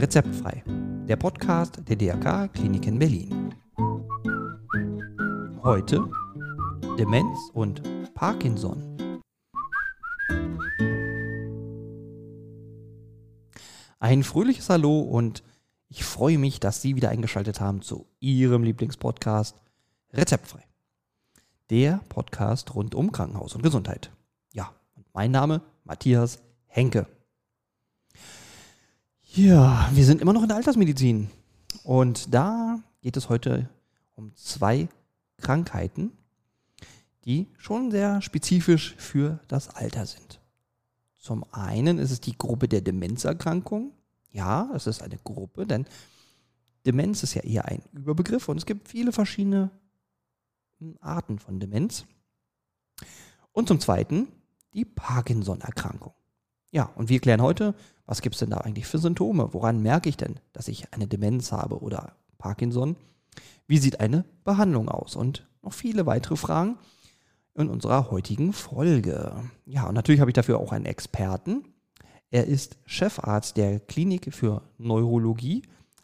Rezeptfrei, der Podcast der DRK Klinik in Berlin. Heute Demenz und Parkinson. Ein fröhliches Hallo und ich freue mich, dass Sie wieder eingeschaltet haben zu Ihrem Lieblingspodcast Rezeptfrei. Der Podcast rund um Krankenhaus und Gesundheit. Ja, und mein Name Matthias Henke. Ja, wir sind immer noch in der Altersmedizin. Und da geht es heute um zwei Krankheiten, die schon sehr spezifisch für das Alter sind. Zum einen ist es die Gruppe der Demenzerkrankungen. Ja, es ist eine Gruppe, denn Demenz ist ja eher ein Überbegriff und es gibt viele verschiedene Arten von Demenz. Und zum zweiten die Parkinson-Erkrankung. Ja, und wir klären heute, was gibt es denn da eigentlich für Symptome? Woran merke ich denn, dass ich eine Demenz habe oder Parkinson? Wie sieht eine Behandlung aus? Und noch viele weitere Fragen in unserer heutigen Folge. Ja, und natürlich habe ich dafür auch einen Experten. Er ist Chefarzt der Klinik für Neurologie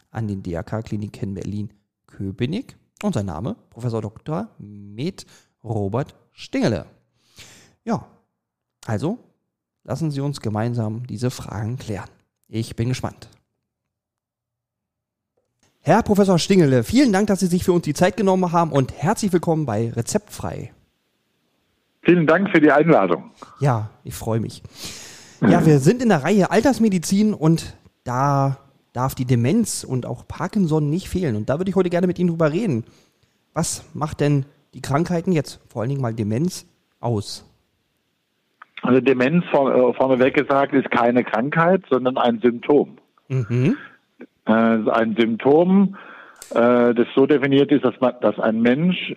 an den DRK-Kliniken Berlin-Köpenick. Und sein Name, Professor Dr. Med Robert Stingele. Ja, also Lassen Sie uns gemeinsam diese Fragen klären. Ich bin gespannt. Herr Professor Stingele, vielen Dank, dass Sie sich für uns die Zeit genommen haben und herzlich willkommen bei Rezeptfrei. Vielen Dank für die Einladung. Ja, ich freue mich. Ja, wir sind in der Reihe Altersmedizin und da darf die Demenz und auch Parkinson nicht fehlen. Und da würde ich heute gerne mit Ihnen drüber reden. Was macht denn die Krankheiten jetzt, vor allen Dingen mal Demenz, aus? Also Demenz äh, vorneweg gesagt ist keine Krankheit, sondern ein Symptom. Mhm. Äh, ein Symptom, äh, das so definiert ist, dass, man, dass ein Mensch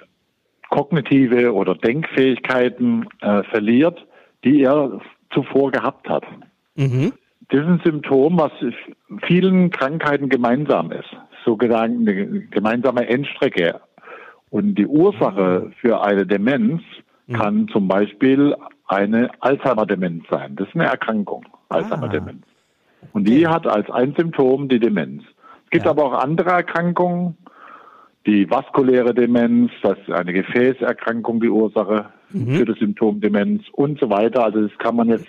kognitive oder Denkfähigkeiten äh, verliert, die er zuvor gehabt hat. Mhm. Das ist ein Symptom, was vielen Krankheiten gemeinsam ist, sogenannte eine gemeinsame Endstrecke. Und die Ursache mhm. für eine Demenz mhm. kann zum Beispiel eine Alzheimer-Demenz sein. Das ist eine Erkrankung, Alzheimer-Demenz. Ah. Und die okay. hat als ein Symptom die Demenz. Es gibt ja. aber auch andere Erkrankungen, die vaskuläre Demenz, das ist eine Gefäßerkrankung die Ursache mhm. für das Symptom Demenz und so weiter. Also das kann man jetzt,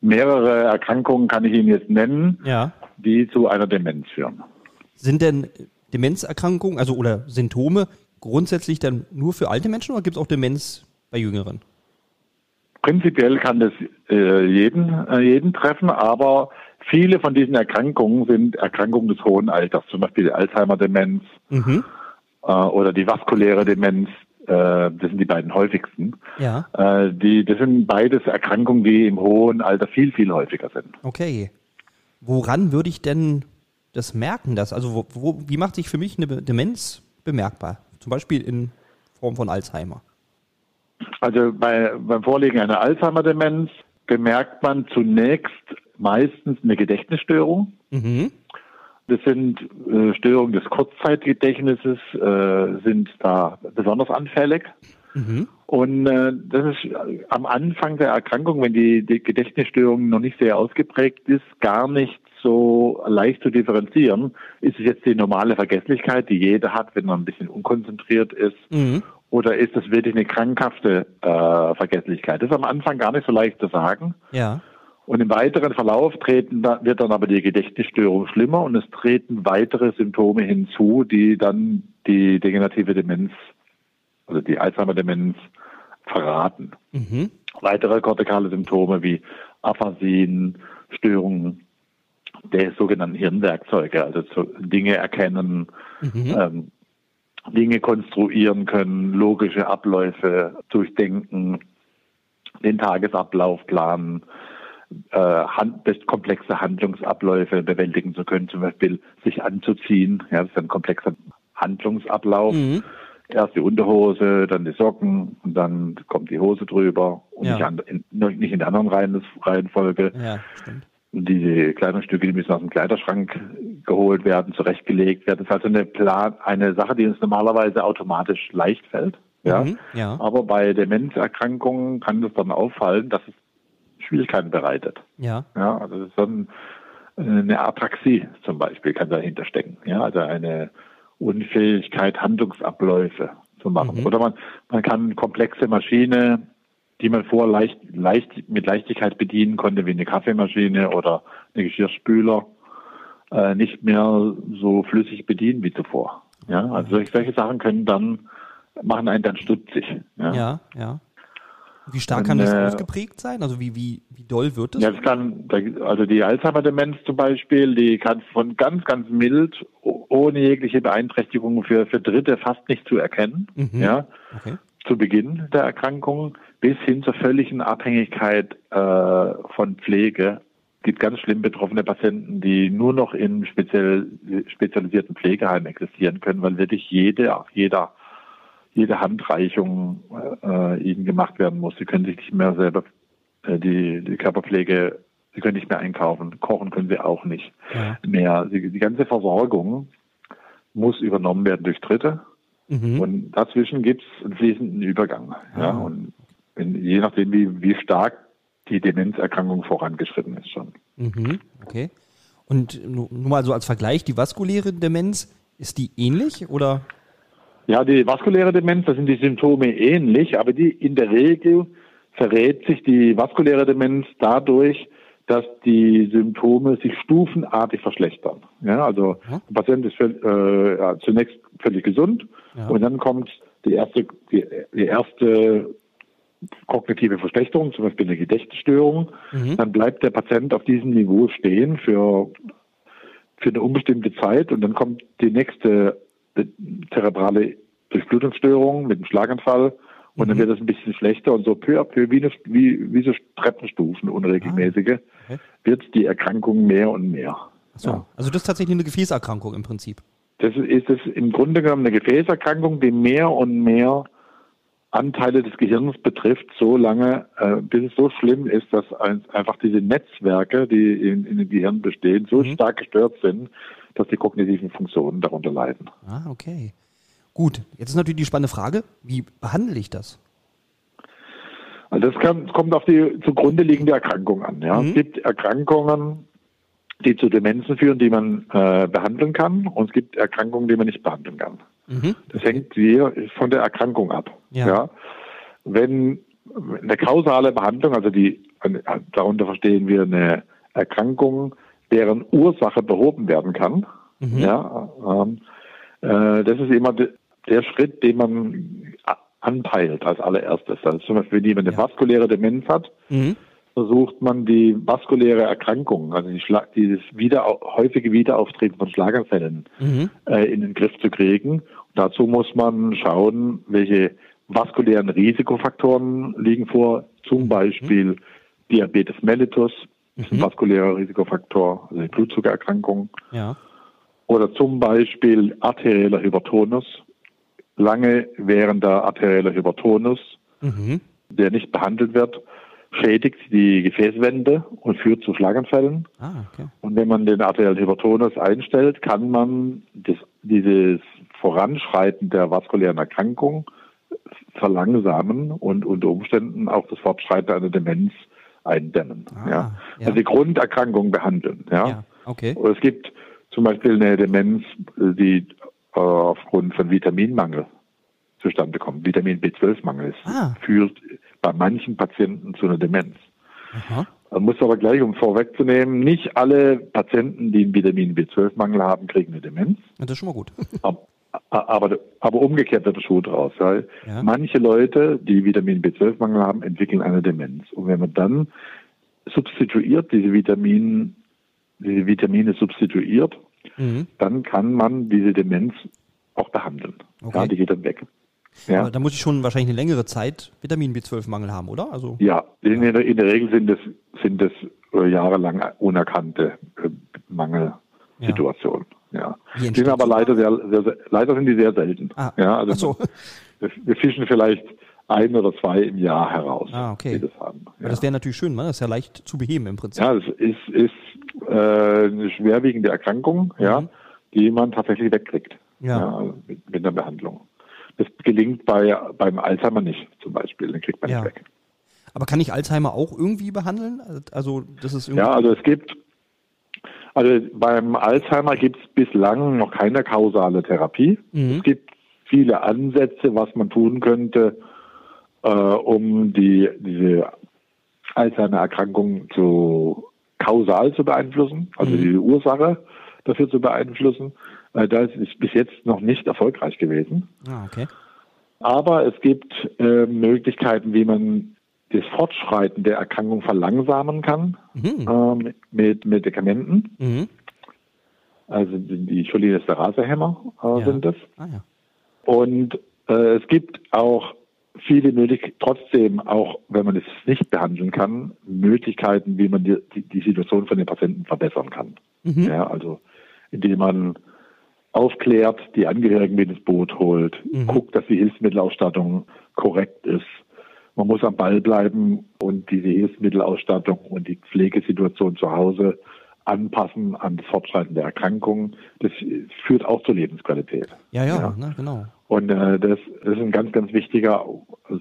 mehrere Erkrankungen kann ich Ihnen jetzt nennen, ja. die zu einer Demenz führen. Sind denn Demenzerkrankungen, also oder Symptome grundsätzlich dann nur für alte Menschen oder gibt es auch Demenz bei Jüngeren? Prinzipiell kann das äh, jeden, äh, jeden treffen, aber viele von diesen Erkrankungen sind Erkrankungen des hohen Alters, zum Beispiel die Alzheimer-Demenz mhm. äh, oder die vaskuläre Demenz. Äh, das sind die beiden häufigsten. Ja. Äh, die, das sind beides Erkrankungen, die im hohen Alter viel, viel häufiger sind. Okay. Woran würde ich denn das merken? Dass, also wo, wo, wie macht sich für mich eine Demenz bemerkbar? Zum Beispiel in Form von Alzheimer. Also bei, beim Vorliegen einer Alzheimer-Demenz bemerkt man zunächst meistens eine Gedächtnisstörung. Mhm. Das sind äh, Störungen des Kurzzeitgedächtnisses, äh, sind da besonders anfällig. Mhm. Und äh, das ist am Anfang der Erkrankung, wenn die, die Gedächtnisstörung noch nicht sehr ausgeprägt ist, gar nicht so leicht zu differenzieren. Ist es jetzt die normale Vergesslichkeit, die jeder hat, wenn man ein bisschen unkonzentriert ist? Mhm. Oder ist es wirklich eine krankhafte äh, Vergesslichkeit? Das ist am Anfang gar nicht so leicht zu sagen. Ja. Und im weiteren Verlauf treten, wird dann aber die Gedächtnisstörung schlimmer und es treten weitere Symptome hinzu, die dann die degenerative Demenz, also die Alzheimer-Demenz verraten. Mhm. Weitere kortikale Symptome wie Aphasien, Störungen der sogenannten Hirnwerkzeuge, also Dinge erkennen, mhm. ähm, Dinge konstruieren können, logische Abläufe durchdenken, den Tagesablauf planen, äh, komplexe Handlungsabläufe bewältigen zu können, zum Beispiel sich anzuziehen. Ja, das ist ein komplexer Handlungsablauf. Mhm. Erst die Unterhose, dann die Socken und dann kommt die Hose drüber und ja. nicht, an, in, nicht in der anderen Reihenfolge. Ja, stimmt diese Kleidungsstücke, die müssen aus dem Kleiderschrank geholt werden, zurechtgelegt werden. Das ist also eine Plan, eine Sache, die uns normalerweise automatisch leicht fällt. Ja. Mhm, ja. Aber bei Demenzerkrankungen kann es dann auffallen, dass es Schwierigkeiten bereitet. Ja. Ja, also das ist dann eine Apraxie zum Beispiel kann dahinter stecken. Ja, also eine Unfähigkeit, Handlungsabläufe zu machen. Mhm. Oder man, man kann komplexe Maschine, die man vorher leicht, leicht, mit Leichtigkeit bedienen konnte, wie eine Kaffeemaschine oder eine Geschirrspüler, äh, nicht mehr so flüssig bedienen wie zuvor. Ja, also solche, solche Sachen können dann, machen einen dann stutzig. Ja, ja. ja. Wie stark kann das äh, ausgeprägt sein? Also wie, wie, wie doll wird es? Ja, das kann, also die Alzheimer-Demenz zum Beispiel, die kann von ganz, ganz mild, ohne jegliche Beeinträchtigung für, für Dritte fast nicht zu erkennen, mhm. ja, okay. Zu Beginn der Erkrankung, bis hin zur völligen Abhängigkeit äh, von Pflege. Es gibt ganz schlimm betroffene Patienten, die nur noch in speziell, spezialisierten Pflegeheimen existieren können, weil wirklich jede, jeder jede Handreichung äh, ihnen gemacht werden muss. Sie können sich nicht mehr selber äh, die, die Körperpflege, sie können nicht mehr einkaufen, kochen können sie auch nicht ja. mehr. Die, die, ganze Versorgung muss übernommen werden durch Dritte. Mhm. Und dazwischen gibt es einen fließenden Übergang. Ja. ja. Und wenn, je nachdem, wie, wie stark die Demenzerkrankung vorangeschritten ist schon. Mhm. Okay. Und nur mal so als Vergleich, die vaskuläre Demenz, ist die ähnlich oder? Ja, die vaskuläre Demenz, da sind die Symptome ähnlich, aber die in der Regel verrät sich die vaskuläre Demenz dadurch, dass die Symptome sich stufenartig verschlechtern. Ja, also ja. der Patient ist äh, ja, zunächst völlig gesund ja. und dann kommt die erste, die, die, erste kognitive Verschlechterung, zum Beispiel eine Gedächtnisstörung. Mhm. Dann bleibt der Patient auf diesem Niveau stehen für, für eine unbestimmte Zeit und dann kommt die nächste zerebrale Durchblutungsstörung mit einem Schlaganfall und mhm. dann wird es ein bisschen schlechter und so peu à peu, wie, wie, wie so Treppenstufen, unregelmäßige, ah, okay. wird die Erkrankung mehr und mehr. So, ja. also das ist tatsächlich eine Gefäßerkrankung im Prinzip. Das ist, ist im Grunde genommen eine Gefäßerkrankung, die mehr und mehr Anteile des Gehirns betrifft, so lange, äh, bis es so schlimm ist, dass ein, einfach diese Netzwerke, die in, in dem Gehirn bestehen, so mhm. stark gestört sind, dass die kognitiven Funktionen darunter leiden. Ah, okay. Gut, jetzt ist natürlich die spannende Frage, wie behandle ich das? Also das kann, kommt auf die zugrunde liegende Erkrankung an. Ja. Mhm. Es gibt Erkrankungen, die zu Demenzen führen, die man äh, behandeln kann, und es gibt Erkrankungen, die man nicht behandeln kann. Mhm. Das hängt hier von der Erkrankung ab. Ja. ja. Wenn eine kausale Behandlung, also die darunter verstehen wir eine Erkrankung, deren Ursache behoben werden kann. Mhm. Ja, ähm, äh, das ist immer der Schritt, den man anpeilt als allererstes. Also zum Beispiel, wenn jemand eine ja. vaskuläre Demenz hat, mhm. versucht man die vaskuläre Erkrankung, also die dieses wieder, häufige Wiederauftreten von Schlaganfällen mhm. äh, in den Griff zu kriegen. Und dazu muss man schauen, welche vaskulären Risikofaktoren liegen vor, zum mhm. Beispiel Diabetes mellitus, ist ein mhm. vaskulärer Risikofaktor, also die Blutzuckererkrankung. Ja. Oder zum Beispiel arterieller Hypertonus. Lange währender arterieller Hypertonus, mhm. der nicht behandelt wird, schädigt die Gefäßwände und führt zu Schlaganfällen. Ah, okay. Und wenn man den arteriellen Hypertonus einstellt, kann man das, dieses Voranschreiten der vaskulären Erkrankung verlangsamen und unter Umständen auch das Fortschreiten einer Demenz eindämmen. Ah, ja. ja. Also die Grunderkrankung behandeln. Ja. ja okay. Oder es gibt zum Beispiel eine Demenz, die äh, aufgrund von Vitaminmangel zustande kommt. Vitamin B12-Mangel ah. führt bei manchen Patienten zu einer Demenz. Aha. Man muss aber gleich, um vorwegzunehmen, nicht alle Patienten, die einen Vitamin B12-Mangel haben, kriegen eine Demenz. Das ist schon mal gut. aber, aber umgekehrt wird der Schuh draus. Weil ja. Manche Leute, die Vitamin B12-Mangel haben, entwickeln eine Demenz. Und wenn man dann substituiert, diese, Vitamin, diese Vitamine substituiert, mhm. dann kann man diese Demenz auch behandeln. Okay. Ja, die geht dann weg. Ja. Aber da muss ich schon wahrscheinlich eine längere Zeit Vitamin B12-Mangel haben, oder? Also, ja, in, in, der, in der Regel sind das, sind das äh, jahrelang unerkannte äh, Mangelsituationen. Ja. Die sind aber leider sehr, sehr, sehr, leider sind die sehr selten. Ah. Ja, also so. wir, fischen vielleicht ein oder zwei im Jahr heraus, ah, okay. die das haben. Ja. Das wäre natürlich schön, ne? das ist ja leicht zu beheben im Prinzip. Ja, das ist, ist äh, eine schwerwiegende Erkrankung, mhm. ja, die man tatsächlich wegkriegt ja. ja mit, mit, einer Behandlung. Das gelingt bei, beim Alzheimer nicht zum Beispiel, den kriegt man ja. nicht weg. Aber kann ich Alzheimer auch irgendwie behandeln? Also das ist irgendwie ja, also es gibt Also beim Alzheimer gibt es bislang noch keine kausale Therapie. Mhm. Es gibt viele Ansätze, was man tun könnte, äh, um die, diese Alzheimer-Erkrankung zu kausal zu beeinflussen, also mhm. die Ursache dafür zu beeinflussen. Äh, das ist bis jetzt noch nicht erfolgreich gewesen. Ah, okay. Aber es gibt äh, Möglichkeiten, wie man das Fortschreiten der Erkrankung verlangsamen kann mhm. äh, mit Medikamenten. Mhm. Also die Cholinesterase-Hämmer äh, ja. sind das. Ah, ja. Und äh, es gibt auch viele Möglichkeiten, trotzdem auch, wenn man es nicht behandeln kann, Möglichkeiten, wie man die, die, Situation von den Patienten verbessern kann. Mhm. Ja, also indem man aufklärt, die Angehörigen mit ins Boot holt, mhm. guckt, dass die Hilfsmittelausstattung korrekt ist. Man muss am Ball bleiben und diese Hilfsmittelausstattung und die Pflegesituation zu Hause anpassen an das Fortschreiten der Erkrankung. Das führt auch zur Lebensqualität. Ja, ja, ja. Ne, genau. Und äh, das, das, ist ein ganz, ganz wichtiger,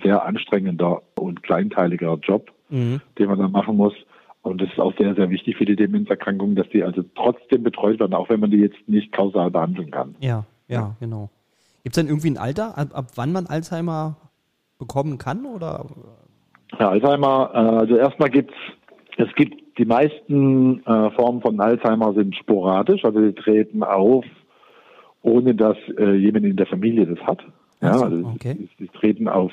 sehr anstrengender und kleinteiliger Job, mhm. den man da machen muss. Und das ist auch sehr, sehr wichtig für die Demenzerkrankungen, dass die also trotzdem betreut werden, auch wenn man die jetzt nicht kausal behandeln kann. Ja, ja, ja. genau. Gibt es denn irgendwie ein Alter, ab, ab, wann man Alzheimer bekommen kann? Oder? Ja, Alzheimer, äh, also erstmal gibt es, es gibt die meisten äh, Formen von Alzheimer sind sporadisch, also sie treten auf, ohne dass äh, jemand in der Familie das hat. Ja, so, also okay. sie, sie treten auf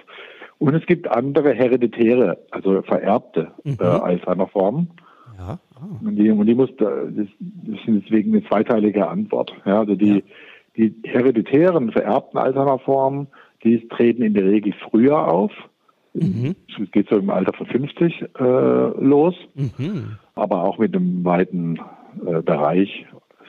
und es gibt andere hereditäre, also vererbte mhm. äh, Alzheimer-Formen. Ja. Oh. Und, die, und die muss, das, das ist deswegen eine zweiteilige Antwort. Ja, also die, ja. die hereditären vererbten Alzheimer-Formen, die treten in der Regel früher auf. Mhm. Es geht so im Alter von 50 äh, los, mhm. aber auch mit einem weiten äh, Bereich.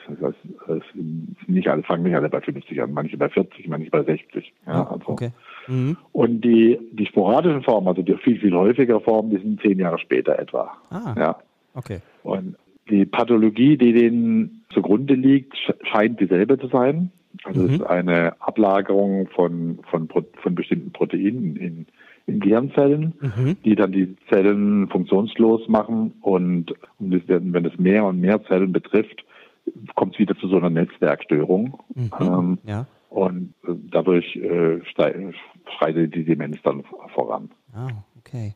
Das heißt, es nicht alle fangen nicht alle bei 50 an, manche bei 40, manche bei 60. Ja, also. Okay. Mhm. Und die, die sporadischen Formen, also die viel, viel häufiger Formen, die sind zehn Jahre später etwa. Ah, ja. okay. Und die Pathologie, die denen zugrunde liegt, scheint dieselbe zu sein. Also mhm. es ist eine Ablagerung von, von, von bestimmten Proteinen in, in Gehirnzellen, mhm. die dann die Zellen funktionslos machen. Und, wenn es mehr und mehr Zellen betrifft, kommt es wieder zu so einer Netzwerkstörung. Mhm. Ähm, ja. Und äh, dadurch äh, schreitet die Demenz dann voran. Ah, okay.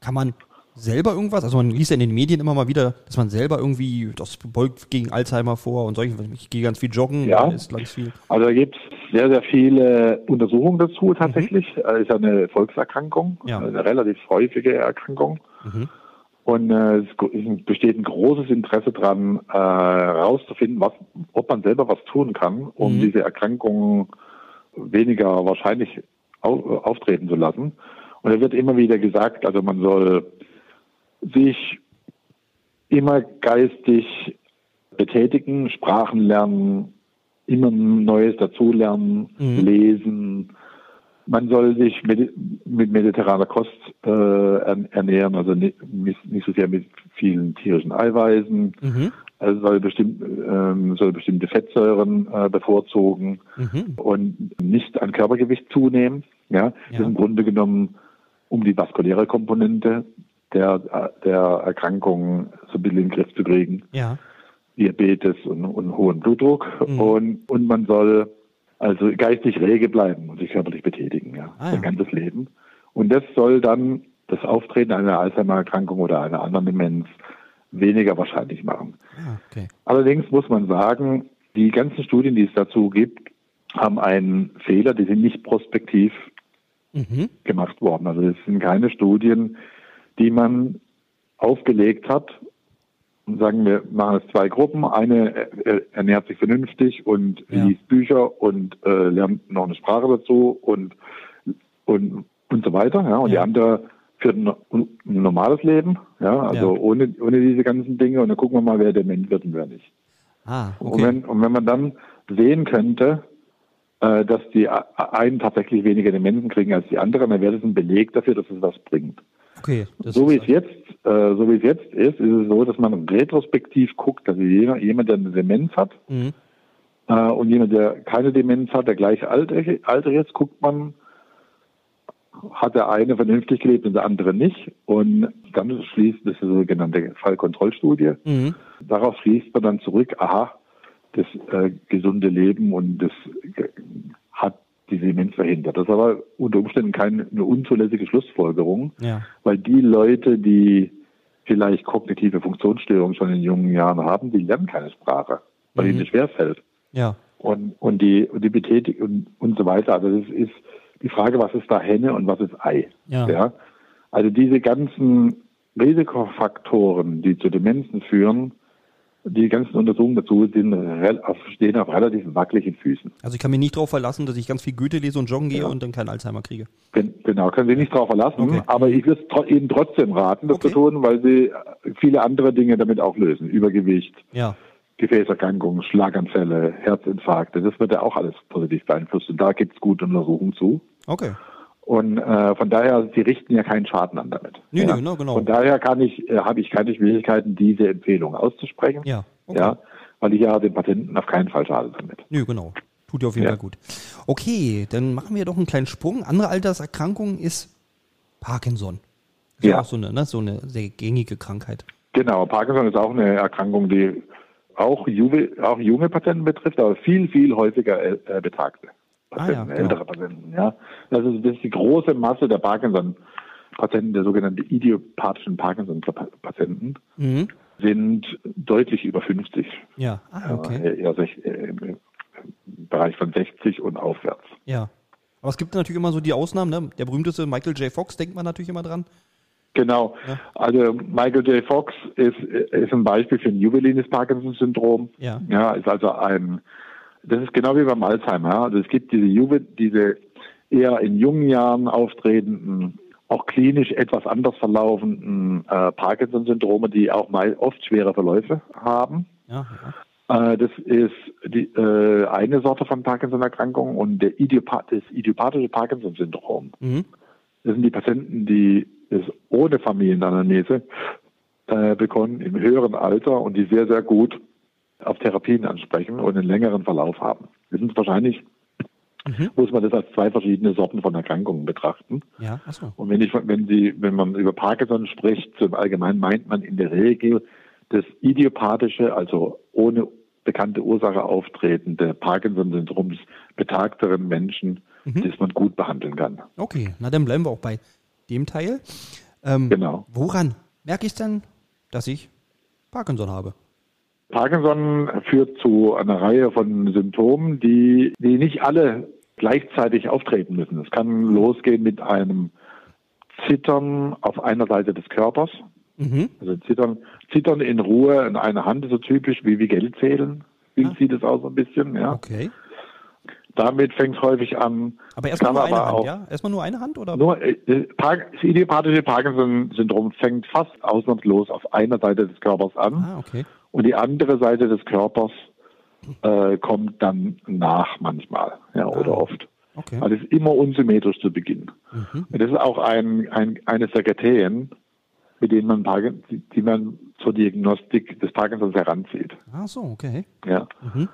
Kann man selber irgendwas, also man liest ja in den Medien immer mal wieder, dass man selber irgendwie, das beugt gegen Alzheimer vor und solche, ich gehe ganz viel joggen, ja. ist ganz viel. Also da gibt es sehr, sehr viele Untersuchungen dazu tatsächlich. Mhm. ist ja eine Volkserkrankung, ja. eine relativ häufige Erkrankung. Mhm. Und äh, es besteht ein großes Interesse daran, äh, herauszufinden, was, ob man selber was tun kann, um mhm. diese Erkrankungen weniger wahrscheinlich au auftreten zu lassen. Und da wird immer wieder gesagt, also man soll sich immer geistig betätigen, Sprachen lernen, immer Neues dazulernen, mhm. lesen, man soll sich mit, mit mediterraner Kost äh, ernähren, also nicht, nicht so sehr mit vielen tierischen Eiweißen. Mhm. Also soll, bestimmt, ähm, soll bestimmte Fettsäuren äh, bevorzugen mhm. und nicht an Körpergewicht zunehmen. Ja? ja, das ist im Grunde genommen um die vaskuläre Komponente der, der Erkrankung so ein bisschen in den Griff zu kriegen. Ja. Diabetes und, und hohen Blutdruck. Mhm. Und, und man soll also geistig rege bleiben und sich körperlich betätigen, ja, ah, ja. sein ganzes Leben. Und das soll dann das Auftreten einer Alzheimer-Erkrankung oder einer anderen Demenz weniger wahrscheinlich machen. Ah, okay. Allerdings muss man sagen, die ganzen Studien, die es dazu gibt, haben einen Fehler, die sind nicht prospektiv mhm. gemacht worden. Also es sind keine Studien, die man aufgelegt hat und sagen, wir machen es zwei Gruppen. Eine ernährt sich vernünftig und ja. liest Bücher und äh, lernt noch eine Sprache dazu und und und so weiter. Ja, und ja. die andere führt ein, ein, normales Leben, ja, also ja. ohne ohne diese ganzen Dinge. Und dann gucken wir mal, wer dement wird und wer nicht. Ah, okay. und, wenn, und wenn man dann sehen könnte, äh, dass die einen tatsächlich weniger Demenzen kriegen als die anderen, dann wäre das ein Beleg dafür, dass es was bringt. Okay. so wie es jetzt, äh, so wie es jetzt ist, ist es so, dass man retrospektiv guckt, dass jemand, jemand der eine Demenz hat mhm. äh, und jemand, der keine Demenz hat, der gleich alt, alt ist, guckt man, hat der eine vernünftig gelebt und der andere nicht. Und dann schließt, das ist eine sogenannte Fallkontrollstudie. Mhm. Darauf schließt man dann zurück, aha, das äh, gesunde Leben und das äh, hat die Demenz verhindert. Das ist aber unter Umständen keine eine unzulässige Schlussfolgerung, ja. weil die Leute, die vielleicht kognitive Funktionsstörungen schon in jungen Jahren haben, die lernen keine Sprache, weil mhm. ihnen das schwerfällt. Ja. Und, und die, und die Betätigung und, und so weiter. Also das ist die Frage, was ist da Henne und was ist Ei? Ja. ja? Also diese ganzen Risikofaktoren, die zu Demenzen führen, die ganzen Untersuchungen dazu sind, stehen auf relativ wackeligen Füßen. Also ich kann mich nicht darauf verlassen, dass ich ganz viel Goethe lese und joggen gehe ja. und dann keinen Alzheimer kriege. Genau, können Sie nicht darauf verlassen, okay. aber ich würde Ihnen trotzdem raten, das okay. zu tun, weil Sie viele andere Dinge damit auch lösen. Übergewicht, ja. Gefäßerkrankungen, Schlaganfälle, Herzinfarkte, das wird ja auch alles positiv beeinflusst und da gibt es gute Untersuchungen zu. Okay. Und äh, von daher, sie richten ja keinen Schaden an damit. Nee, ja. nee, no, genau. Von daher kann ich, äh, habe ich keine Schwierigkeiten, diese Empfehlung auszusprechen. Ja. Okay. Ja, weil ich ja den Patienten auf keinen Fall schade damit. Nö, genau. Tut dir auf jeden ja. Fall gut. Okay, dann machen wir doch einen kleinen Sprung. Andere Alterserkrankung ist Parkinson. Ist ja. auch so eine, ne, so eine sehr gängige Krankheit. Genau, Parkinson ist auch eine Erkrankung, die auch, Juve, auch junge Patienten betrifft, aber viel, viel häufiger äh, Betagte. Patienten, ah, ja, ältere genau. Patienten. Ja. Das, ist, das ist die große Masse der Parkinson-Patienten, der sogenannten idiopathischen Parkinson-Patienten, mhm. sind deutlich über 50. Ja, ah, okay. Äh, eher im Bereich von 60 und aufwärts. Ja. Aber es gibt natürlich immer so die Ausnahmen, ne? Der berühmteste Michael J. Fox, denkt man natürlich immer dran. Genau. Ja. Also Michael J. Fox ist, ist ein Beispiel für ein juvelines Parkinson-Syndrom. Ja. ja. Ist also ein das ist genau wie beim Alzheimer. Also es gibt diese, Juve, diese eher in jungen Jahren auftretenden, auch klinisch etwas anders verlaufenden äh, Parkinson-Syndrome, die auch mal oft schwere Verläufe haben. Ja. Äh, das ist die, äh, eine Sorte von Parkinson-Erkrankung und der Idiopath das idiopathische Parkinson-Syndrom. Mhm. Das sind die Patienten, die es ohne Familienanamnese äh, bekommen im höheren Alter und die sehr, sehr gut auf Therapien ansprechen und einen längeren Verlauf haben. Wir sind wahrscheinlich Mhm. muss man das als zwei verschiedene Sorten von Erkrankungen betrachten. Ja, achso. Und wenn ich, wenn Sie, wenn man über Parkinson spricht, zum Allgemeinen meint man in der Regel das idiopathische, also ohne bekannte Ursache auftretende Parkinson-Syndroms betagteren Menschen, mhm. das man gut behandeln kann. Okay, na dann bleiben wir auch bei dem Teil. Ähm, genau. Woran merke ich dann, dass ich Parkinson habe? Parkinson führt zu einer Reihe von Symptomen, die, die nicht alle gleichzeitig auftreten müssen. Es kann losgehen mit einem Zittern auf einer Seite des Körpers. Mhm. Also Zittern, Zittern in Ruhe in einer Hand ist so typisch wie, wie Geld zählen. Wie ah. sieht es aus so ein bisschen, ja. Okay. Damit fängt es häufig an. Aber erstmal nur eine Hand, ja? Erstmal nur eine Hand oder? Nur, äh, das idiopathische Parkinson-Syndrom fängt fast ausnahmslos auf einer Seite des Körpers an. Ah, okay. Und die andere Seite des Körpers äh, kommt dann nach manchmal, ja, oder ah, oft. Okay. Also es ist immer unsymmetrisch zu Beginn. Mhm. Und das ist auch ein, ein, eines der Kriterien, mit denen man die, die man zur Diagnostik des Parkinsons heranzieht. Ach so, okay. Ja. Mhm.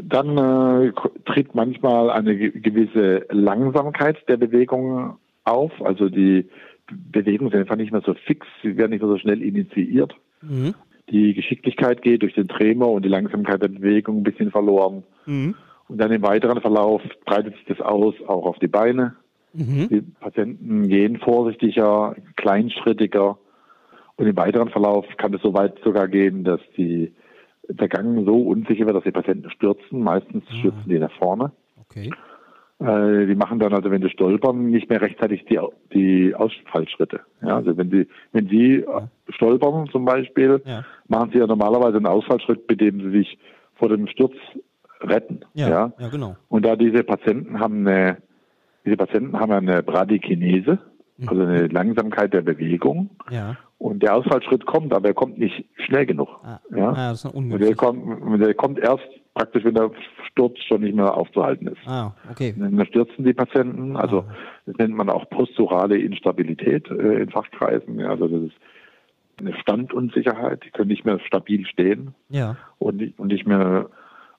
Dann äh, tritt manchmal eine gewisse Langsamkeit der Bewegung auf. Also die Bewegungen sind einfach nicht mehr so fix, sie werden nicht mehr so schnell initiiert. Mhm die Geschicklichkeit geht durch den Tremor und die Langsamkeit der Bewegung ein bisschen verloren. Mhm. Und dann im weiteren Verlauf breitet sich das aus, auch auf die Beine. Mhm. Die Patienten gehen vorsichtiger, kleinschrittiger. Und im weiteren Verlauf kann es so weit sogar gehen, dass die, der Gang so unsicher wird, dass die Patienten stürzen. Meistens ah. stürzen die nach vorne. Okay. Äh, die machen dann also, wenn sie stolpern, nicht mehr rechtzeitig die, die Ausfallschritte. Ja, also wenn sie, wenn sie ja. stolpern zum Beispiel, ja. machen sie ja normalerweise einen Ausfallschritt, mit dem sie sich vor dem Sturz retten. Ja, ja? ja genau. Und da diese Patienten haben eine, diese Patienten haben eine Bradykinese, mhm. also eine Langsamkeit der Bewegung. Ja. Und der Ausfallschritt kommt, aber er kommt nicht schnell genug. Ah, ja? Ah, das ist und der kommt, der kommt erst praktisch, wenn der Sturz schon nicht mehr aufzuhalten ist. Ah, okay. Dann stürzen die Patienten, also ah. das nennt man auch posturale Instabilität äh, in Fachkreisen. Ja, also das ist eine Standunsicherheit, die können nicht mehr stabil stehen ja. und, und nicht mehr,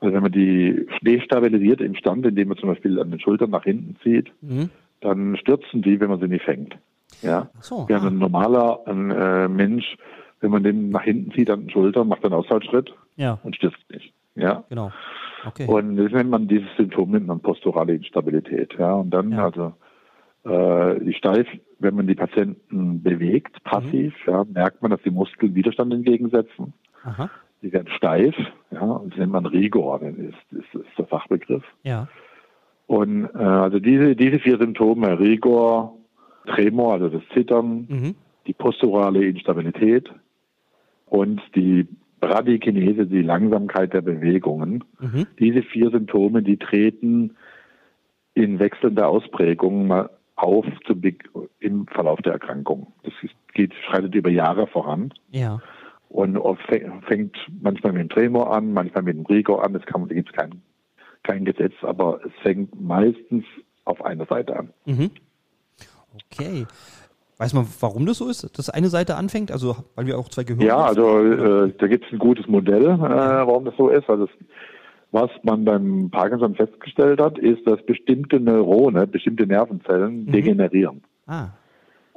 also wenn man die destabilisiert im Stand, indem man zum Beispiel an den Schultern nach hinten zieht, mhm. dann stürzen die, wenn man sie nicht fängt. Ja. So, Während ah. ein normaler ein, äh, Mensch, wenn man den nach hinten zieht an den Schultern, macht einen Ausfallschritt ja. und stürzt nicht. Ja. Genau. Okay. Und das nennt man dieses Symptom nennt man posturale Instabilität. Ja. Und dann ja. also äh, die steif, wenn man die Patienten bewegt, passiv, mhm. ja, merkt man, dass die Muskeln Widerstand entgegensetzen. Aha. Die werden steif, ja, das nennt man Rigor, ist, ist, ist der Fachbegriff. Ja. Und äh, also diese, diese vier Symptome, Rigor, Tremor, also das Zittern, mhm. die posturale Instabilität und die Bradykinese, die Langsamkeit der Bewegungen. Mhm. Diese vier Symptome, die treten in wechselnder Ausprägung mal auf im Verlauf der Erkrankung. Das geht, schreitet über Jahre voran. Ja. Und fängt manchmal mit dem Tremor an, manchmal mit dem Rigor an. Da gibt es kein, kein Gesetz, aber es fängt meistens auf einer Seite an. Mhm. Okay. Weiß man, warum das so ist, dass eine Seite anfängt? Also, weil wir auch zwei Gehör Ja, also äh, da gibt es ein gutes Modell, äh, warum das so ist. Also, was man beim Parkinson festgestellt hat, ist, dass bestimmte Neurone, bestimmte Nervenzellen mhm. degenerieren. Ah.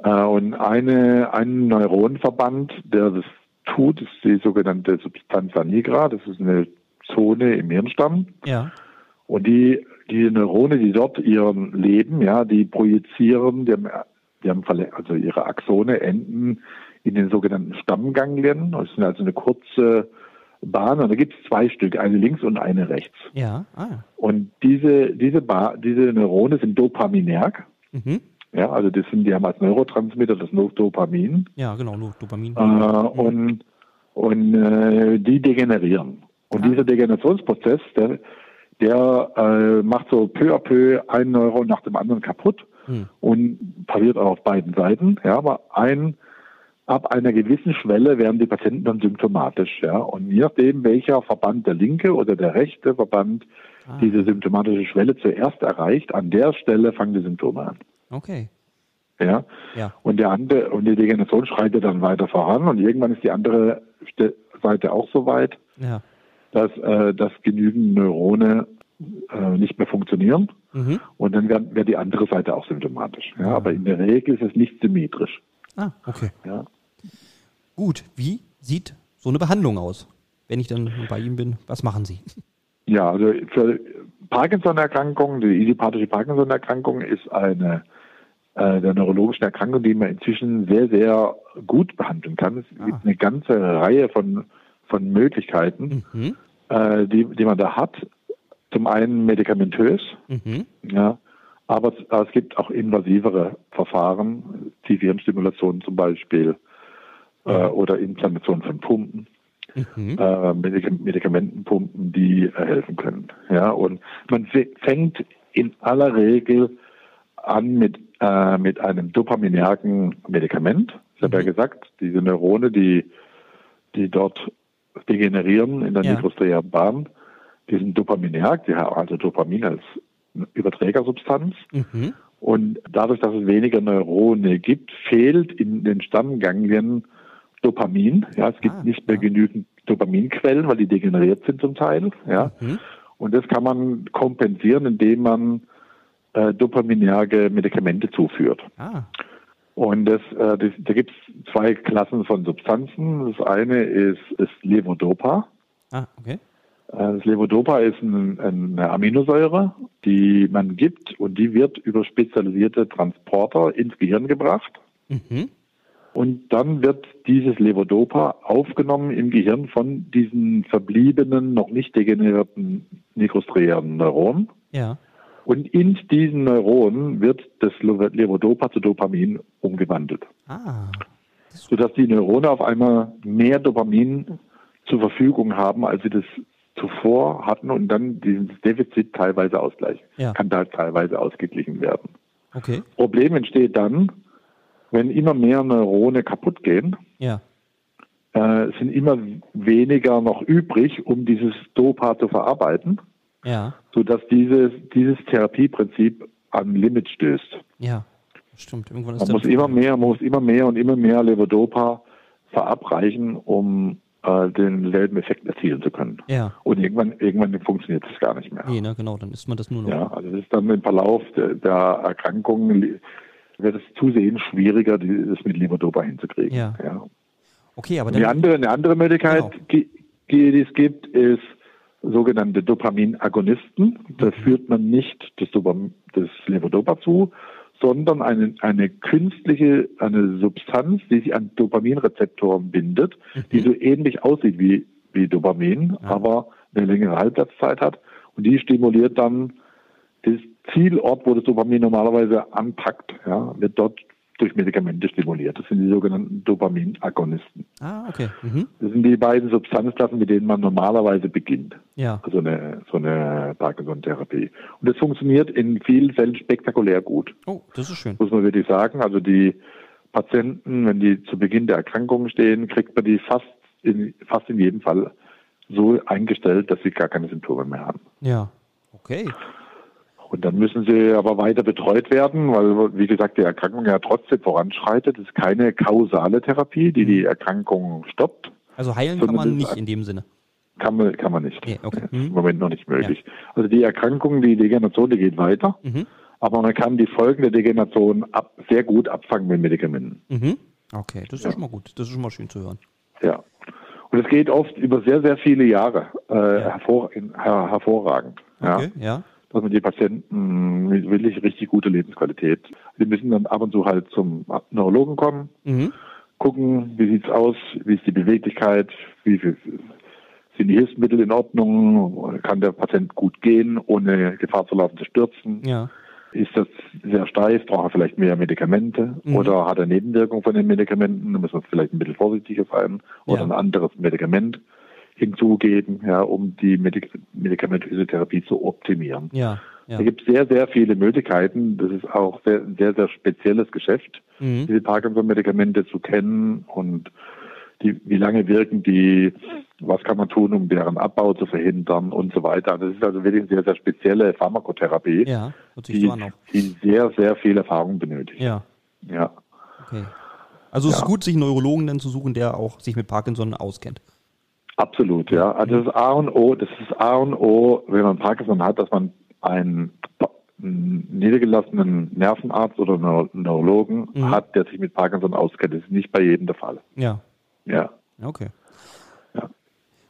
Äh, und eine, ein Neuronenverband, der das tut, ist die sogenannte Substanza nigra. Das ist eine Zone im Hirnstamm. Ja. Und die, die Neurone, die dort ihren Leben, ja, die projizieren, haben die haben also ihre Axone enden in den sogenannten Stammganglien. Das ist also eine kurze Bahn und da gibt es zwei Stück, eine links und eine rechts. Ja. Ah. Und diese, diese, ba diese Neurone sind dopaminerg. Mhm. Ja, also das sind, die haben als Neurotransmitter das Dopamin. Ja, genau, Dopamin. Äh, mhm. Und, und äh, die degenerieren. Und ah. dieser Degenerationsprozess, der, der äh, macht so peu à peu ein Neuron nach dem anderen kaputt hm. und passiert auch auf beiden Seiten. Ja, aber ein, ab einer gewissen Schwelle werden die Patienten dann symptomatisch. Ja, und je nachdem, welcher Verband, der linke oder der rechte Verband, ah. diese symptomatische Schwelle zuerst erreicht, an der Stelle fangen die Symptome an. Okay. Ja. ja. Und der andere, und die Degeneration schreitet dann weiter voran und irgendwann ist die andere Seite auch so weit, ja. dass, äh, dass genügend Neurone äh, nicht mehr funktionieren. Mhm. Und dann wäre wär die andere Seite auch symptomatisch. Ja, aber in der Regel ist es nicht symmetrisch. Ah, okay. Ja. Gut, wie sieht so eine Behandlung aus? Wenn ich dann bei Ihnen bin, was machen Sie? Ja, also für Parkinson-Erkrankung, die idiopathische Parkinson-Erkrankung ist eine äh, der neurologischen Erkrankung, die man inzwischen sehr, sehr gut behandeln kann. Es ah. gibt eine ganze Reihe von, von Möglichkeiten, mhm. äh, die, die man da hat. Zum einen medikamentös, mhm. ja, aber es, gibt auch invasivere Verfahren, Tiefhirnstimulation zum Beispiel äh, mhm. oder Implantation von Pumpen, mhm. äh, Medikamentenpumpen, die äh, helfen können. Ja, und man fängt in aller Regel an mit, äh, mit einem dopaminergen Medikament. Ich habe ja mhm. gesagt, diese Neurone, die, die dort degenerieren in der ja. nitrostriären Bahn, diesen Dopaminerg, also Dopamin als Überträgersubstanz. Mhm. Und dadurch, dass es weniger Neurone gibt, fehlt in den Stammganglien Dopamin. Ja, es gibt ah, nicht mehr ja. genügend Dopaminquellen, weil die degeneriert sind zum Teil. Ja. Mhm. Und das kann man kompensieren, indem man äh, dopaminerge Medikamente zuführt. Ah. Und das, äh, das da gibt es zwei Klassen von Substanzen. Das eine ist, ist Levodopa. Ah, okay. Äh, das Levodopa ist ein, eine Aminosäure, die man gibt und die wird über spezialisierte Transporter ins Gehirn gebracht. Mhm. Und dann wird dieses Levodopa aufgenommen im Gehirn von diesen verbliebenen, noch nicht degenerierten nikrostriären Neuronen. Ja. Und in diesen Neuronen wird das Levodopa zu Dopamin umgewandelt. Ah. Sodass die Neurone auf einmal mehr Dopamin zur Verfügung haben, als sie das zuvor hatten und dann dieses Defizit teilweise ausgleichen. Ja. Kann da teilweise ausgeglichen werden. Okay. Problem entsteht dann, wenn immer mehr Neurone kaputt gehen. Ja. Äh, sind immer weniger noch übrig, um dieses Dopa zu verarbeiten. Ja. Sodass dieses, dieses Therapieprinzip an Limit stößt. Ja, stimmt. Irgendwann ist man muss immer mehr, man muss immer mehr und immer mehr Levodopa verabreichen, um äh, denselben Effekt erzielen zu können. Ja. Und irgendwann, irgendwann funktioniert es gar nicht mehr. Nee, ne, genau, dann ist man das nur noch. Ja, also das ist dann im Verlauf der, der Erkrankung wird es zusehends schwieriger, das mit Levodopa hinzukriegen. Ja. ja. Okay, aber Die andere, eine andere Möglichkeit, Genau. die, die es gibt, ist sogenannte Dopaminagonisten. Da führt man nicht das, Dopam, das Levodopa zu, sondern eine, eine künstliche, eine Substanz, die sich an Dopaminrezeptoren bindet, die so ähnlich aussieht wie, wie Dopamin, Ja. aber eine längere Halbwertszeit hat. Und die stimuliert dann das Zielort, wo das Dopamin normalerweise anpackt, ja, wird dort durch Medikamente stimuliert. Das sind die sogenannten Dopaminagonisten. Ah, okay. Mhm. Das sind die beiden Substanzklassen, mit denen man normalerweise beginnt. Ja. So eine, so eine Parkinson-Therapie. Und das funktioniert in vielen Fällen spektakulär gut, Oh, das ist schön. muss man wirklich sagen. Also die Patienten, wenn die zu Beginn der Erkrankung stehen, kriegt man die fast in, fast in jedem Fall so eingestellt, dass sie gar keine Symptome mehr haben. Ja. Okay. Und dann müssen sie aber weiter betreut werden, weil, wie gesagt, die Erkrankung ja trotzdem voranschreitet. Es ist keine kausale Therapie, die die Erkrankung stoppt. Also heilen kann man nicht in dem Sinne. Kann man, kann man nicht. Okay. Das ist Im Mhm. Moment noch nicht möglich. Also die Erkrankung, die Degeneration, die geht weiter, Mhm. aber man kann die Folgen der Degeneration ab, sehr gut abfangen mit Medikamenten. Mhm. Okay, das ist ja schon mal gut. Das ist schon mal schön zu hören. Ja. Und es geht oft über sehr, sehr viele Jahre äh, hervor, in, her, hervorragend. Ja. Okay, ja. Dass man die Patienten mit wirklich richtig gute Lebensqualität. Die müssen dann ab und zu halt zum Neurologen kommen, Mhm. gucken, wie sieht's aus, wie ist die Beweglichkeit, wie viel sind die Hilfsmittel in Ordnung, kann der Patient gut gehen, ohne Gefahr zu laufen zu stürzen. Ja. Ist das sehr steif, braucht er vielleicht mehr Medikamente Mhm. oder hat er Nebenwirkungen von den Medikamenten, dann muss man vielleicht ein bisschen vorsichtiger sein oder Ja. ein anderes Medikament hinzugeben, ja, um die Medik medikamentöse Therapie zu optimieren. Ja. Ja. Da gibt es sehr, sehr viele Möglichkeiten. Das ist auch sehr, ein sehr, sehr spezielles Geschäft, Mhm. diese Parkinson-Medikamente zu kennen und die, wie lange wirken die, was kann man tun, um deren Abbau zu verhindern und so weiter. Das ist also wirklich eine sehr, sehr spezielle Pharmakotherapie, Ja. Die, die sehr, sehr viel Erfahrung benötigt. Ja. Ja. Okay. Also es ist Ja. gut, sich einen Neurologen dann zu suchen, der auch sich mit Parkinson auskennt. Absolut, ja. Also das A und O, das ist A und O, wenn man Parkinson hat, dass man einen, einen niedergelassenen Nervenarzt oder Neu- Neurologen Mhm. hat, der sich mit Parkinson auskennt. Das ist nicht bei jedem der Fall. Ja. Ja. Okay. Ja.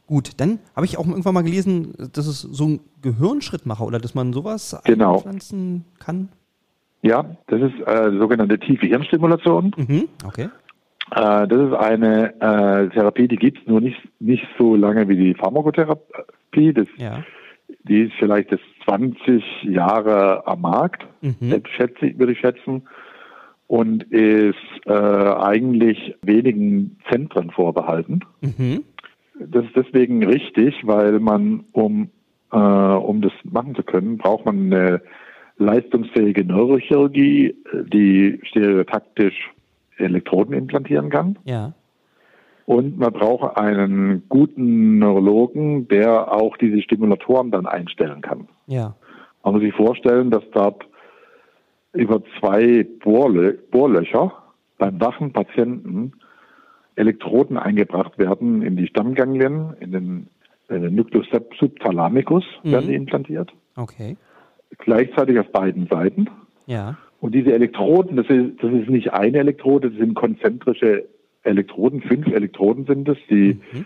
Gut, dann habe ich auch irgendwann mal gelesen, dass es so ein Gehirnschrittmacher oder dass man sowas Genau. einpflanzen kann. Ja, das ist äh, sogenannte tiefe Hirnstimulation. Mhm. Okay. Äh, das ist eine äh, Therapie, die gibt es nur nicht, nicht so lange wie die Pharmakotherapie. Das, Ja. Die ist vielleicht jetzt 20 Jahre am Markt, Mhm. schätze, würde ich schätzen, und ist äh, eigentlich wenigen Zentren vorbehalten. Mhm. Das ist deswegen richtig, weil man, um, äh, um das machen zu können, braucht man eine leistungsfähige Neurochirurgie, die stereotaktisch Elektroden implantieren kann. Ja. Und man braucht einen guten Neurologen, der auch diese Stimulatoren dann einstellen kann. Ja. Man muss sich vorstellen, dass dort über zwei Bohrlö Bohrlöcher beim wachen Patienten Elektroden eingebracht werden in die Stammganglien, in den, in den Nucleus sub- subthalamicus Mhm. werden die implantiert, Okay. gleichzeitig auf beiden Seiten. Ja. Und diese Elektroden, das ist, das ist nicht eine Elektrode, das sind konzentrische Elektroden, fünf Elektroden sind es, die Mhm.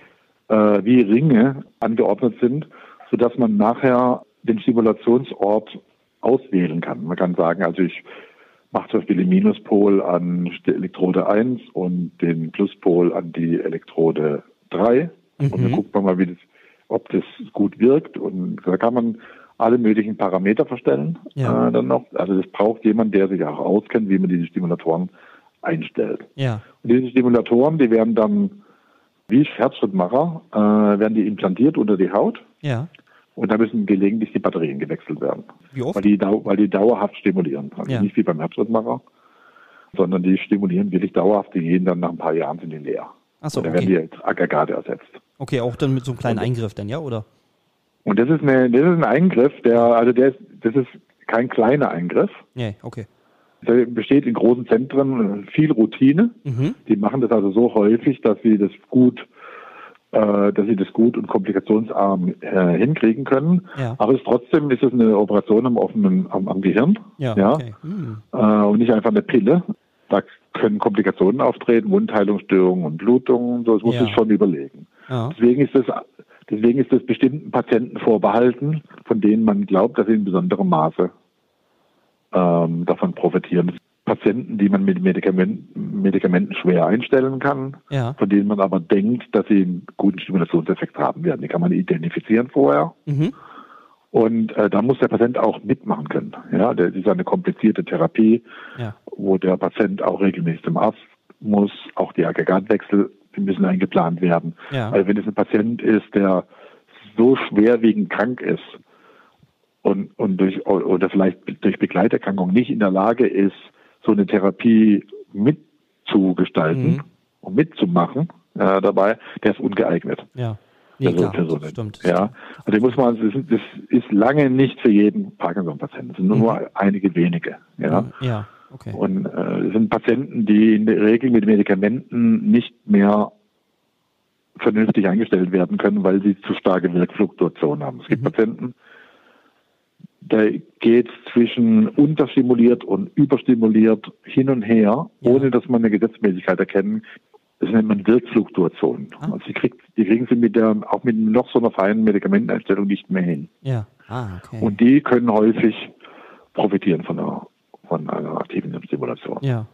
äh, wie Ringe angeordnet sind, sodass man nachher den Stimulationsort auswählen kann. Man kann sagen, also ich mache zum Beispiel den Minuspol an die Elektrode 1 und den Pluspol an die Elektrode 3. Und dann Mhm. guckt man mal, wie das, ob das gut wirkt. Und da kann man alle möglichen Parameter verstellen. Ja. Äh, dann noch. Also das braucht jemand, der sich auch auskennt, wie man diese Stimulatoren einstellt. Ja. Und diese Stimulatoren, die werden dann wie Herzschrittmacher, äh, werden die implantiert unter die Haut Ja. und da müssen gelegentlich die Batterien gewechselt werden, Wie oft? weil die, weil die dauerhaft stimulieren. Also Ja. nicht wie beim Herzschrittmacher, sondern die stimulieren wirklich dauerhaft, die gehen dann nach ein paar Jahren sind die leer. Achso, Und dann werden okay. die Aggregate ersetzt. Okay, auch dann mit so einem kleinen Eingriff dann, ja, oder? Und das ist, eine, das ist ein Eingriff, der, also der ist, das ist kein kleiner Eingriff. Nee, okay. Der besteht in großen Zentren viel Routine. Mhm. Die machen das also so häufig, dass sie das gut äh, dass sie das gut und komplikationsarm äh, hinkriegen können. Ja. Aber es, trotzdem ist es eine Operation am offenen am, am Gehirn. Ja, ja? Okay. Hm. Äh, und nicht einfach eine Pille. Da können Komplikationen auftreten, Wundheilungsstörungen und Blutungen. Das muss ja. ich schon überlegen. Ja. Deswegen ist das Deswegen ist das bestimmten Patienten vorbehalten, von denen man glaubt, dass sie in besonderem Maße ähm, davon profitieren. Patienten, die man mit Medikamenten, Medikamenten schwer einstellen kann, ja. von denen man aber denkt, dass sie einen guten Stimulationseffekt haben werden. Die kann man identifizieren vorher. Mhm. Und äh, da muss der Patient auch mitmachen können. Ja, das ist eine komplizierte Therapie, ja. wo der Patient auch regelmäßig zum Arzt muss, auch die Aggregatwechsel müssen eingeplant werden. Ja. Weil wenn es ein Patient ist, der so schwerwiegend krank ist und, und durch oder vielleicht durch Begleiterkrankung nicht in der Lage ist, so eine Therapie mitzugestalten mhm. und mitzumachen äh, dabei, der ist ungeeignet. Ja. Nee, klar, Person. stimmt. Ja, also den muss man, das ist, das ist lange nicht für jeden Parkinson-Patienten, es sind nur mhm. einige wenige. Ja. ja. Okay. Und äh, es sind Patienten, die in der Regel mit Medikamenten nicht mehr vernünftig eingestellt werden können, weil sie zu starke Wirkfluktuation haben. Es gibt mhm. Patienten, da geht es zwischen unterstimuliert und überstimuliert hin und her, ja. ohne dass man eine Gesetzmäßigkeit erkennen. Das nennt man Wirkfluktuation. Ah. Also die, kriegt, die kriegen sie mit der, auch mit noch so einer feinen Medikamenteneinstellung nicht mehr hin. Ja. Ah, okay. Und die können häufig profitieren von einer, von einer aktiven Stimulation. Ja.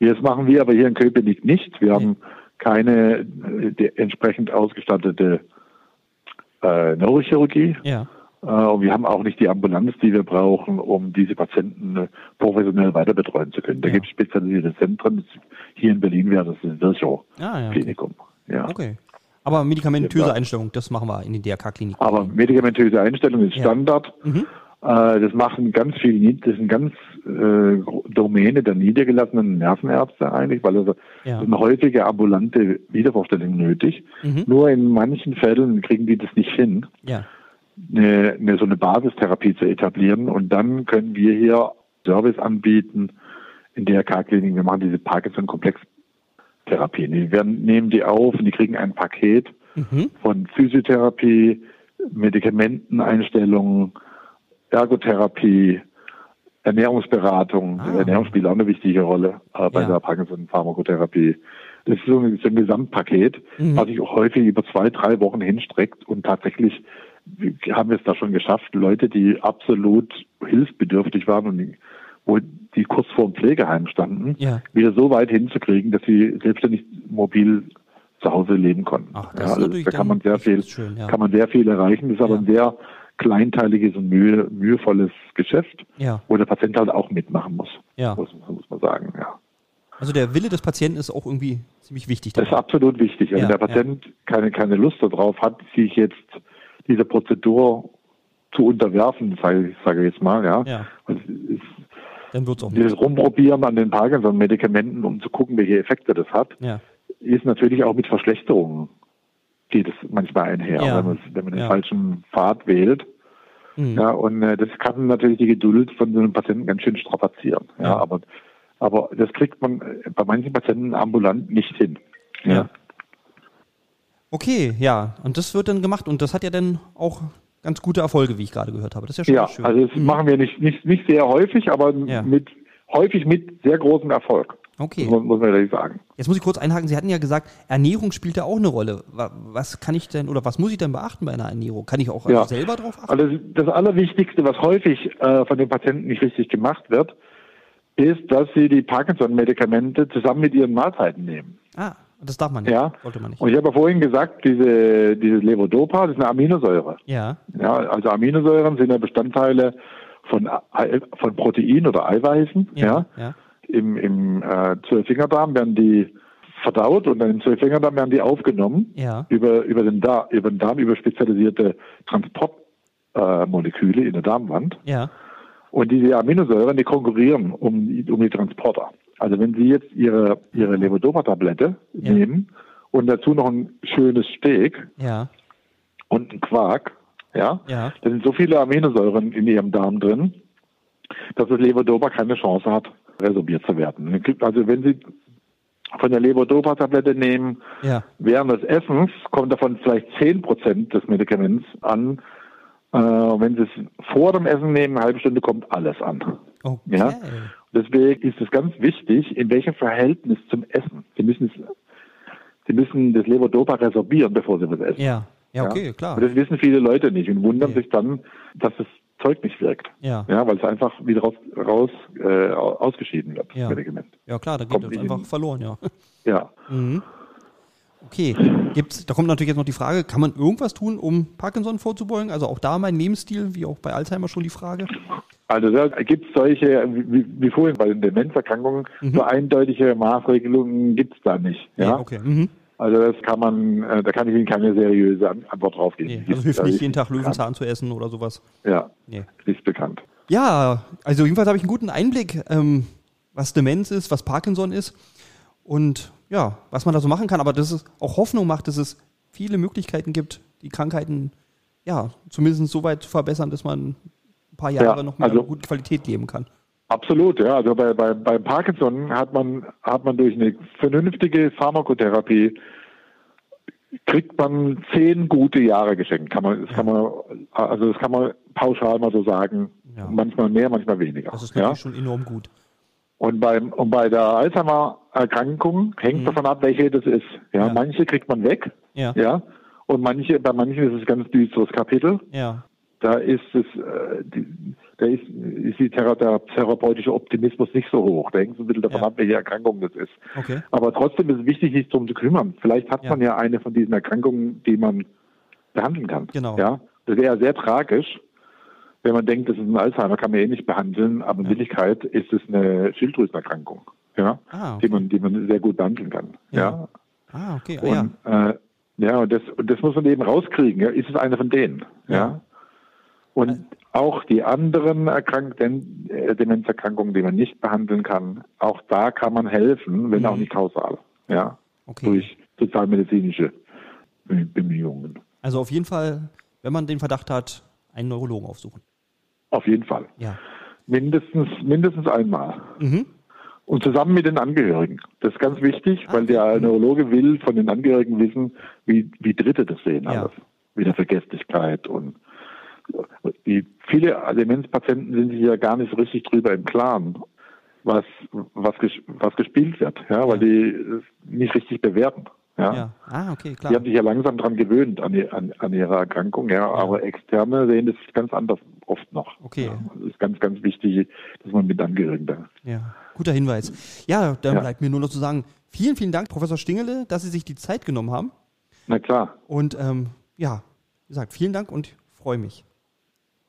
Das machen wir aber hier in Köpenick nicht. Wir haben keine äh, entsprechend ausgestattete äh, Neurochirurgie. Ja. Äh, und wir haben auch nicht die Ambulanz, die wir brauchen, um diese Patienten äh, professionell weiter betreuen zu können. Da ja. gibt es spezialisierte Zentren. Hier in Berlin wäre das das Virchow ah, ja. Okay. Ja. okay. Aber medikamentöse Einstellung, das machen wir in den DRK-Kliniken. Aber medikamentöse Einstellung ist Standard. Mhm. Äh, das machen ganz viele, das sind ganz äh, Domäne der niedergelassenen Nervenärzte eigentlich, weil also ja. eine häufige ambulante Wiedervorstellung nötig. Mhm. Nur in manchen Fällen kriegen die das nicht hin, ja. eine, eine, so eine Basistherapie zu etablieren. Und dann können wir hier Service anbieten in der K-Klinik. Wir machen diese Parkinson-Komplex-Therapie. Die werden, nehmen die auf und die kriegen ein Paket mhm. von Physiotherapie, Medikamenteneinstellungen, Ergotherapie, Ernährungsberatung. Ah. Ernährung spielt auch eine wichtige Rolle äh, bei ja. der Parkinson-Pharmakotherapie. Das ist so ein, so ein Gesamtpaket, mhm. was sich auch häufig über zwei, drei Wochen hinstreckt und tatsächlich haben wir es da schon geschafft, Leute, die absolut hilfsbedürftig waren und die, wo die kurz vor dem Pflegeheim standen, ja. wieder so weit hinzukriegen, dass sie selbstständig mobil zu Hause leben konnten. Ach, ja, also da kann man sehr viel, schön, ja. kann man sehr viel erreichen. Das ist aber ein sehr kleinteiliges und mühe, mühevolles Geschäft, ja. wo der Patient halt auch mitmachen muss. Ja. Muss, muss man sagen, ja. Also der Wille des Patienten ist auch irgendwie ziemlich wichtig. Dabei. Das ist absolut wichtig. Wenn ja, der Patient keine, keine Lust darauf hat, sich jetzt dieser Prozedur zu unterwerfen, sage ich jetzt mal, ja. ja. Ist, Dann wird's auch dieses Rumprobieren an den Parkinson-Medikamenten, um zu gucken, welche Effekte das hat, ja. ist natürlich auch mit Verschlechterungen geht es manchmal einher, ja. wenn, man, wenn man den falschen Pfad wählt. Mhm. Ja, und äh, das kann natürlich die Geduld von so einem Patienten ganz schön strapazieren. Ja, ja, aber, aber das kriegt man äh, bei manchen Patienten ambulant nicht hin. Ja. ja. Okay, ja, und das wird dann gemacht und das hat ja dann auch ganz gute Erfolge, wie ich gerade gehört habe. Das ist ja schon ja, schön. Also das mhm. machen wir nicht, nicht, nicht sehr häufig, aber ja. mit häufig mit sehr großem Erfolg. Okay. Muss, muss man ehrlich sagen. Jetzt muss ich kurz einhaken. Sie hatten ja gesagt, Ernährung spielt da auch eine Rolle. Was kann ich denn oder was muss ich denn beachten bei einer Ernährung? Kann ich auch ja. selber drauf achten? Also das Allerwichtigste, was häufig äh, von den Patienten nicht richtig gemacht wird, ist, dass sie die Parkinson-Medikamente zusammen mit ihren Mahlzeiten nehmen. Ah, das darf man nicht. Ja. Sollte man nicht. Und ich habe ja vorhin gesagt, diese, dieses Levodopa, das ist eine Aminosäure. Ja. Ja, also Aminosäuren sind ja Bestandteile von, von Protein oder Eiweißen. Ja. ja. ja im, im äh, Zwölffingerdarm werden die verdaut und dann im Zwölffingerdarm werden die aufgenommen ja. über, über, den Darm, über den Darm, über spezialisierte Transportmoleküle äh, in der Darmwand. Ja. Und diese Aminosäuren, die konkurrieren um, um die Transporter. Also wenn Sie jetzt Ihre, Ihre Levodopa-Tablette ja. nehmen und dazu noch ein schönes Steak ja. und ein Quark, ja, ja, da sind so viele Aminosäuren in Ihrem Darm drin, dass das Levodopa keine Chance hat, resorbiert zu werden. Also wenn Sie von der Levodopa-Tablette nehmen, Ja. während des Essens kommt davon vielleicht 10 Prozent des Medikaments an. Äh, wenn Sie es vor dem Essen nehmen, eine halbe Stunde, kommt alles an. Okay. Ja? Deswegen ist es ganz wichtig, in welchem Verhältnis zum Essen. Sie müssen, es, Sie müssen das Levodopa resorbieren, bevor Sie was essen. Ja. Ja, okay, klar. Und das wissen viele Leute nicht und wundern Nee. sich dann, dass das Zeug nicht wirkt. Ja. Ja, weil es einfach wieder raus, raus äh, ausgeschieden wird, Ja. Medikament. Ja, klar, da geht nicht einfach in- verloren, ja. Ja. Mhm. Okay, gibt's, da kommt natürlich jetzt noch die Frage, kann man irgendwas tun, um Parkinson vorzubeugen? Also auch da mein Lebensstil, wie auch bei Alzheimer schon die Frage. Also da gibt es solche, wie, wie vorhin bei den Demenzerkrankungen, so eindeutige Maßregelungen gibt es da nicht. Ja? Mhm. Nee, okay. Mhm. Also das kann man, äh, da kann ich Ihnen keine seriöse An- Antwort drauf geben. Nee, also hilft nicht, jeden Tag. Löwenzahn zu essen oder sowas. Ja, Nee. ist bekannt. Ja, also jedenfalls habe ich einen guten Einblick, ähm, was Demenz ist, was Parkinson ist und ja, was man da so machen kann. Aber dass es auch Hoffnung macht, dass es viele Möglichkeiten gibt, die Krankheiten ja zumindest so weit zu verbessern, dass man ein paar Jahre Ja, noch mehr also- gute Qualität geben kann. Absolut, ja. Also bei, bei, bei Parkinson hat man, hat man durch eine vernünftige Pharmakotherapie kriegt man zehn gute Jahre geschenkt. Kann man, das kann man, also das kann man pauschal mal so sagen. Ja. Manchmal mehr, manchmal weniger. Das ist ja? natürlich schon enorm gut. Und beim und bei der Alzheimer-Erkrankung hängt davon ab, welche das ist. Ja, Mhm. Ja. manche kriegt man weg, Ja. ja, und manche, bei manchen ist es ein ganz düsteres Kapitel. Ja. Da ist es, äh, die, da ist, ist die der therapeutische Optimismus nicht so hoch. Da hängt es ein bisschen davon Ja. ab, welche Erkrankung das ist. Okay. Aber trotzdem ist es wichtig, sich darum zu kümmern. Vielleicht hat Ja. man ja eine von diesen Erkrankungen, die man behandeln kann. Genau. Ja, das wäre sehr tragisch, wenn man denkt, das ist ein Alzheimer, kann man eh nicht behandeln, aber in Wirklichkeit ist es eine Schilddrüsenerkrankung, ja, Ah, okay. die man, die man sehr gut behandeln kann. Ja. Ja, Ah, okay. Ah, ja. und äh, ja, und das, und das muss man eben rauskriegen. Ja? Ist es eine von denen? Ja. Und auch die anderen Erkrank Den äh, Demenzerkrankungen, die man nicht behandeln kann, auch da kann man helfen, wenn Mhm. auch nicht kausal. Ja. Okay. Durch sozialmedizinische Be- Bemühungen. Also auf jeden Fall, wenn man den Verdacht hat, einen Neurologen aufsuchen. Auf jeden Fall. Ja. Mindestens, mindestens einmal. Mhm. Und zusammen mit den Angehörigen. Das ist ganz wichtig, weil der Neurologe will von den Angehörigen wissen, wie, wie Dritte das sehen Ja. alles. Wie der Vergesslichkeit und die, viele Demenzpatienten sind sich ja gar nicht so richtig drüber im Klaren, was, was, ges, was gespielt wird, ja, weil die es nicht richtig bewerten. Ja. Ja. Ah, okay, Die klar. haben sich ja langsam dran gewöhnt an, die, an, an ihre Erkrankung, ja, aber Externe sehen das ganz anders oft noch. Okay. Ja, das ist ganz, ganz wichtig, dass man mit Angehörigen da. Ja, guter Hinweis. Ja, dann Ja. bleibt mir nur noch zu sagen, vielen, vielen Dank, Professor Stingele, dass Sie sich die Zeit genommen haben. Na klar. Und ähm, ja, wie gesagt, vielen Dank und freue mich.